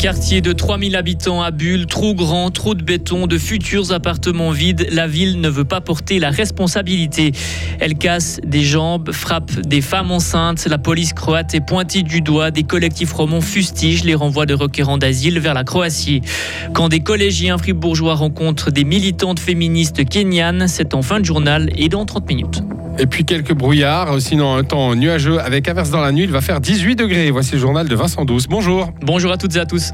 quartier de 3000 habitants à Bulle, trop grand, trop de béton, de futurs appartements vides. La ville ne veut pas porter la responsabilité. Elle casse des jambes, frappe des femmes enceintes. La police croate est pointée du doigt. Des collectifs romans fustigent les renvois de requérants d'asile vers la Croatie. Quand des collégiens fribourgeois rencontrent des militantes féministes kenyanes, c'est en fin de journal et dans 30 minutes. Et puis quelques brouillards, sinon un temps nuageux avec averse dans la nuit. Il va faire 18 degrés. Voici le journal de Vincent Douce. Bonjour. Bonjour à toutes et à tous.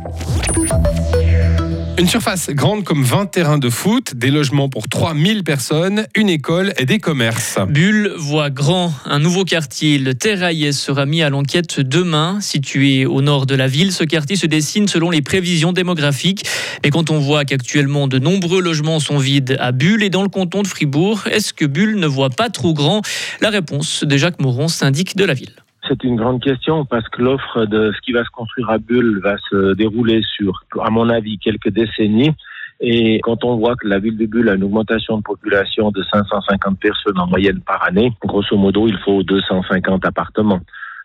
Une surface grande comme 20 terrains de foot, des logements pour 3000 personnes, une école et des commerces. Bulle voit grand. Un nouveau quartier, le Terraillé, sera mis à l'enquête demain. Situé au nord de la ville, ce quartier se dessine selon les prévisions démographiques. Mais quand on voit qu'actuellement de nombreux logements sont vides à Bulle et dans le canton de Fribourg, est-ce que Bulle ne voit pas trop grand? La réponse de Jacques Moron, syndic de la ville. C'est une grande question parce que l'offre de ce qui va se construire à Bulle va se dérouler sur, à mon avis, quelques décennies. Et quand on voit que la ville de Bulle a une augmentation de population de 550 personnes en moyenne par année, grosso modo, il faut 250 appartements.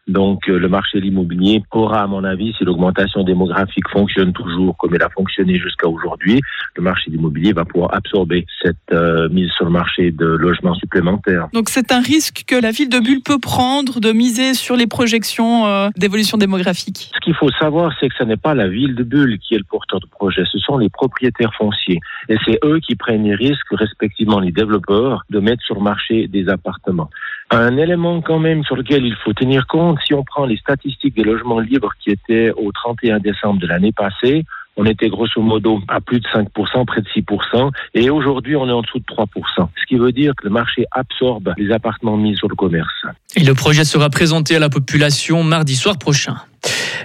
Donc euh, le marché de l'immobilier aura, à mon avis, si l'augmentation démographique fonctionne toujours comme elle a fonctionné jusqu'à aujourd'hui, le marché de l'immobilier va pouvoir absorber cette euh, mise sur le marché de logements supplémentaires. Donc c'est un risque que la ville de Bulle peut prendre de miser sur les projections euh, d'évolution démographique. Ce qu'il faut savoir, c'est que ce n'est pas la ville de Bulle qui est le porteur de projet, ce sont les propriétaires fonciers. Et c'est eux qui prennent les risques, respectivement les développeurs, de mettre sur le marché des appartements. Un élément quand même sur lequel il faut tenir compte, si on prend les statistiques des logements libres qui étaient au 31 décembre de l'année passée, on était grosso modo à plus de 5%, près de 6%, et aujourd'hui on est en dessous de 3%. Ce qui veut dire que le marché absorbe les appartements mis sur le commerce. Et le projet sera présenté à la population mardi soir prochain.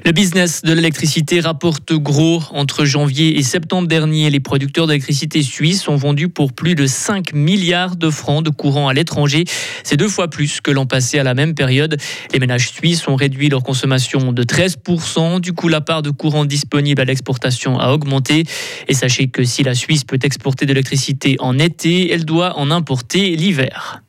Le business de l'électricité rapporte gros. Entre janvier et septembre dernier, les producteurs d'électricité suisses ont vendu pour plus de 5 milliards de francs de courant à l'étranger. C'est deux fois plus que l'an passé à la même période. Les ménages suisses ont réduit leur consommation de 13%. Du coup, la part de courant disponible à l'exportation a augmenté. Et sachez que si la Suisse peut exporter de l'électricité en été, elle doit en importer l'hiver.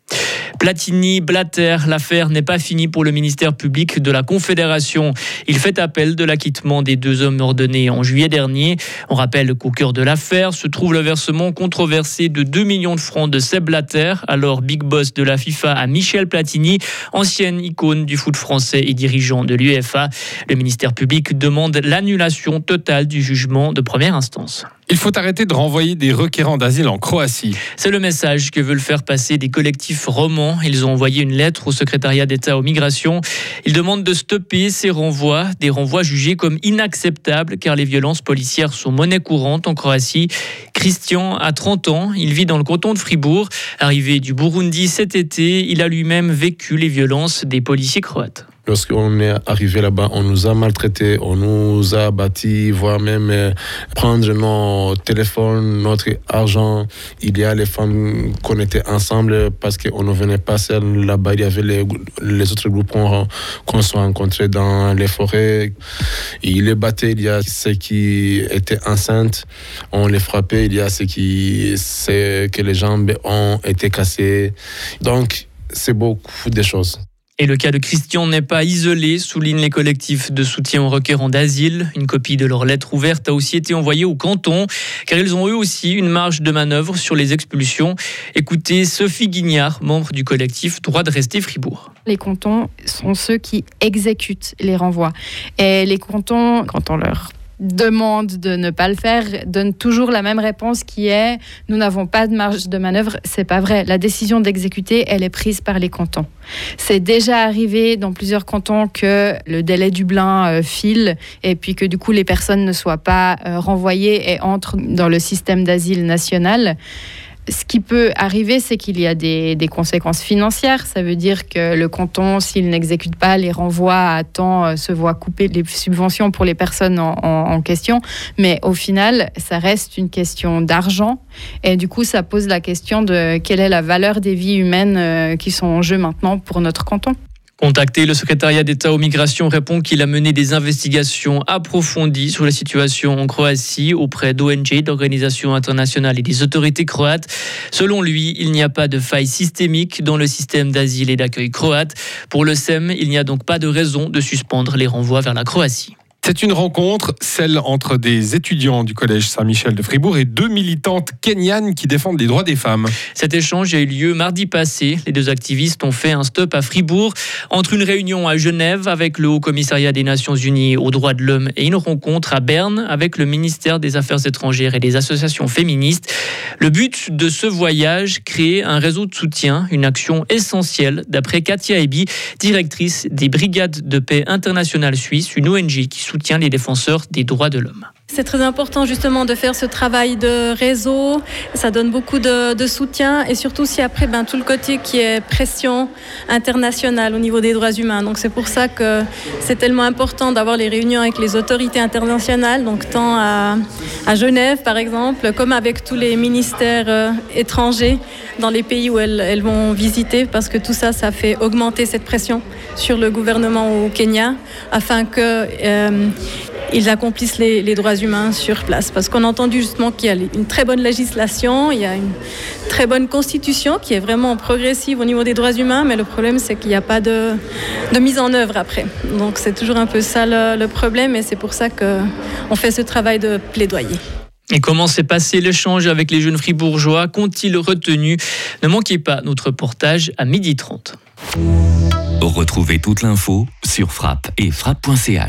Platini, Blatter, l'affaire n'est pas finie pour le ministère public de la Confédération. Il fait appel de l'acquittement des deux hommes ordonnés en juillet dernier. On rappelle qu'au cœur de l'affaire se trouve le versement controversé de 2 millions de francs de Seb Blatter, alors big boss de la FIFA, à Michel Platini, ancienne icône du foot français et dirigeant de l'UEFA. Le ministère public demande l'annulation totale du jugement de première instance. Il faut arrêter de renvoyer des requérants d'asile en Croatie. C'est le message que veulent faire passer des collectifs romans. Ils ont envoyé une lettre au secrétariat d'État aux migrations. Ils demandent de stopper ces renvois, des renvois jugés comme inacceptables car les violences policières sont monnaie courante en Croatie. Christian a 30 ans, il vit dans le canton de Fribourg. Arrivé du Burundi cet été, il a lui-même vécu les violences des policiers croates. Lorsqu'on est arrivé là-bas, on nous a maltraités, on nous a bâtis, voire même euh, prendre nos téléphones, notre argent. Il y a les femmes qu'on était ensemble parce qu'on ne venait pas seul là-bas. Il y avait les, autres groupes qu'on s'est rencontrés dans les forêts. Il les battait, il y a ceux qui étaient enceintes, on les frappait, il y a ceux qui, c'est que les jambes ont été cassées. Donc, c'est beaucoup de choses. Et le cas de Christian n'est pas isolé, soulignent les collectifs de soutien aux requérants d'asile. Une copie de leur lettre ouverte a aussi été envoyée au canton, car ils ont eux aussi une marge de manœuvre sur les expulsions. Écoutez Sophie Guignard, membre du collectif Droit de rester Fribourg. Les cantons sont ceux qui exécutent les renvois. Et les cantons, quand on leur demande de ne pas le faire donne toujours la même réponse qui est nous n'avons pas de marge de manœuvre. C'est pas vrai. La décision d'exécuter, elle est prise par les cantons. C'est déjà arrivé dans plusieurs cantons que le délai Dublin euh, file et puis que du coup les personnes ne soient pas euh, renvoyées et entrent dans le système d'asile national ce qui peut arriver, c'est qu'il y a des, conséquences financières. Ça veut dire que le canton, s'il n'exécute pas les renvois à temps, euh, se voit couper les subventions pour les personnes en, question. Mais au final, ça reste une question d'argent. Et du coup, ça pose la question de quelle est la valeur des vies humaines euh, qui sont en jeu maintenant pour notre canton. Contacté, le secrétariat d'État aux migrations répond qu'il a mené des investigations approfondies sur la situation en Croatie auprès d'ONG, d'organisations internationales et des autorités croates. Selon lui, il n'y a pas de faille systémique dans le système d'asile et d'accueil croate. Pour le SEM, il n'y a donc pas de raison de suspendre les renvois vers la Croatie. C'est une rencontre, celle entre des étudiants du collège Saint-Michel de Fribourg et deux militantes kenyanes qui défendent les droits des femmes. Cet échange a eu lieu mardi passé. Les deux activistes ont fait un stop à Fribourg entre une réunion à Genève avec le Haut Commissariat des Nations Unies aux droits de l'homme et une rencontre à Berne avec le ministère des Affaires étrangères et des associations féministes. Le but de ce voyage, créer un réseau de soutien, une action essentielle, d'après Katia Ebi, directrice des Brigades de paix internationales suisses, une ONG qui soutient les défenseurs des droits de l'homme. C'est très important justement de faire ce travail de réseau. Ça donne beaucoup de, soutien et surtout si après ben, tout le côté qui est pression internationale au niveau des droits humains. Donc c'est pour ça que c'est tellement important d'avoir les réunions avec les autorités internationales, donc tant à, Genève par exemple, comme avec tous les ministères euh, étrangers dans les pays où elles, elles, vont visiter, parce que tout ça, ça fait augmenter cette pression sur le gouvernement au Kenya afin que euh, ils accomplissent les, les, droits humains sur place. Parce qu'on a entendu justement qu'il y a une très bonne législation, il y a une très bonne constitution qui est vraiment progressive au niveau des droits humains, mais le problème c'est qu'il n'y a pas de, de, mise en œuvre après. Donc c'est toujours un peu ça le, le problème et c'est pour ça qu'on fait ce travail de plaidoyer. Et comment s'est passé l'échange avec les jeunes fribourgeois? Qu'ont-ils retenu? Ne manquez pas notre portage à 12h30. Retrouvez toute l'info sur frappe et frappe.ch.